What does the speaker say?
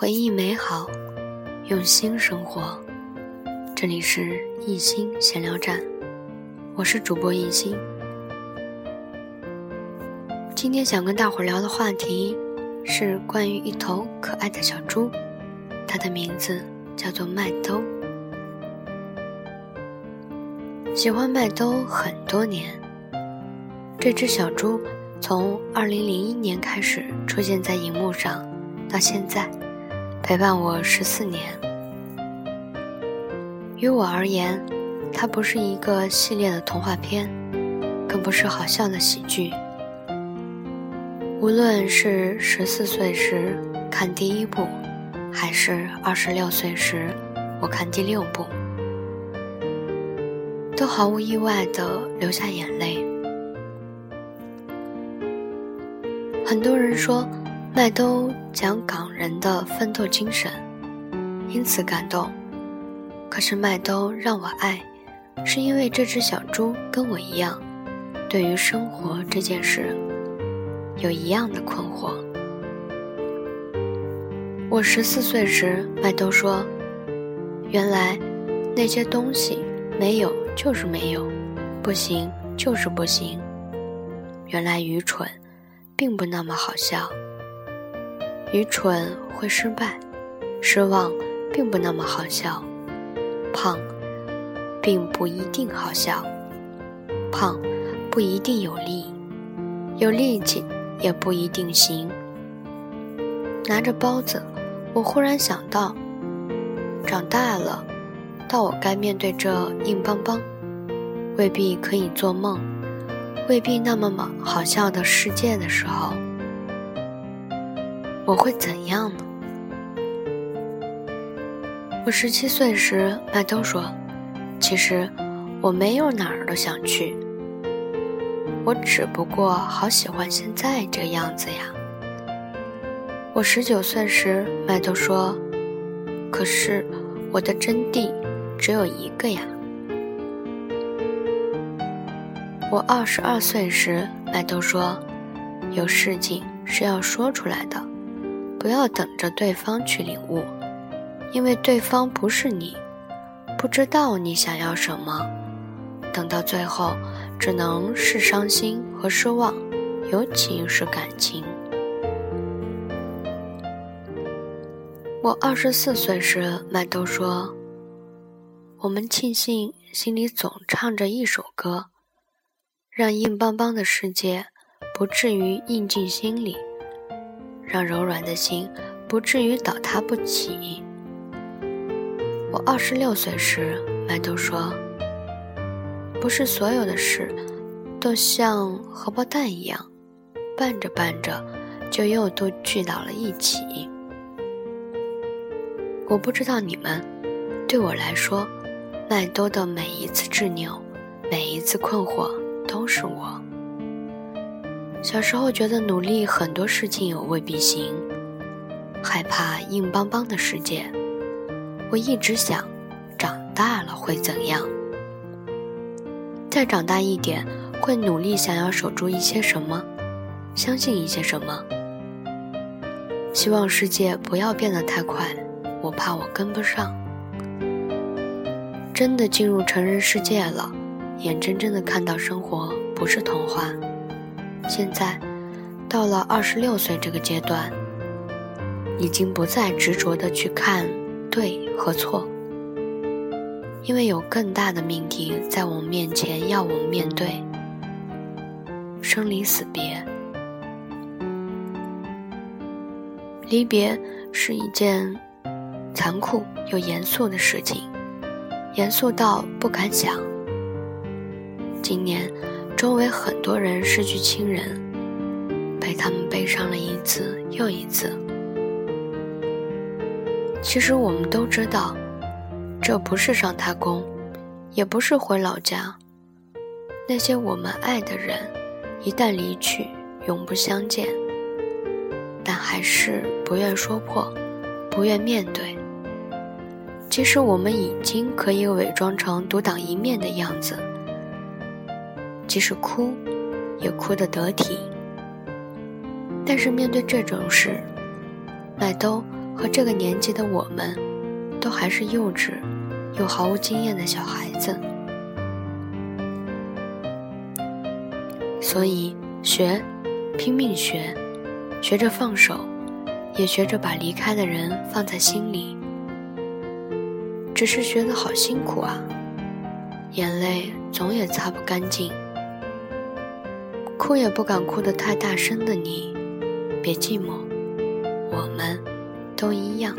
回忆美好，用心生活。这里是一心闲聊站，我是主播一心。今天想跟大伙聊的话题是关于一头可爱的小猪，它的名字叫做麦兜。喜欢麦兜很多年，这只小猪从2001年开始出现在荧幕上，到现在陪伴我十四年。于我而言，它不是一个系列的童话片，更不是好笑的喜剧。无论是十四岁时看第一部，还是二十六岁时我看第六部。都毫无意外地流下眼泪。很多人说麦兜讲港人的奋斗精神，因此感动。可是麦兜让我爱，是因为这只小猪跟我一样，对于生活这件事有一样的困惑。我十四岁时，麦兜说：“原来那些东西没有。”就是没有，不行就是不行。原来愚蠢，并不那么好笑。愚蠢会失败，失望并不那么好笑。胖，并不一定好笑。胖，不一定有力，有力气也不一定行。拿着包子，我忽然想到，长大了。到我该面对这硬邦邦、未必可以做梦、未必那么么好笑的世界的时候，我会怎样呢？我十七岁时，麦兜说：“其实我没有哪儿都想去，我只不过好喜欢现在这个样子呀。”我十九岁时，麦兜说：“可是我的真谛。”只有一个呀！我二十二岁时，麦兜说：“有事情是要说出来的，不要等着对方去领悟，因为对方不是你，不知道你想要什么，等到最后只能是伤心和失望，尤其是感情。”我二十四岁时，麦兜说。我们庆幸心里总唱着一首歌，让硬邦邦的世界不至于硬进心里，让柔软的心不至于倒塌不起。我二十六岁时，麦兜说：“不是所有的事都像荷包蛋一样，拌着拌着就又都聚到了一起。”我不知道你们，对我来说。麦兜的每一次执拗，每一次困惑，都是我。小时候觉得努力很多事情有未必行，害怕硬邦邦的世界。我一直想，长大了会怎样？再长大一点，会努力想要守住一些什么，相信一些什么。希望世界不要变得太快，我怕我跟不上。真的进入成人世界了，眼睁睁的看到生活不是童话。现在，到了二十六岁这个阶段，已经不再执着的去看对和错，因为有更大的命题在我们面前要我们面对：生离死别。离别是一件残酷又严肃的事情。严肃到不敢想。今年，周围很多人失去亲人，被他们悲伤了一次又一次。其实我们都知道，这不是上太空，也不是回老家。那些我们爱的人，一旦离去，永不相见。但还是不愿说破，不愿面对。其实我们已经可以伪装成独当一面的样子，即使哭，也哭得得体。但是面对这种事，麦兜和这个年纪的我们，都还是幼稚又毫无经验的小孩子，所以学，拼命学，学着放手，也学着把离开的人放在心里。只是觉得好辛苦啊，眼泪总也擦不干净，哭也不敢哭得太大声的你，别寂寞，我们都一样。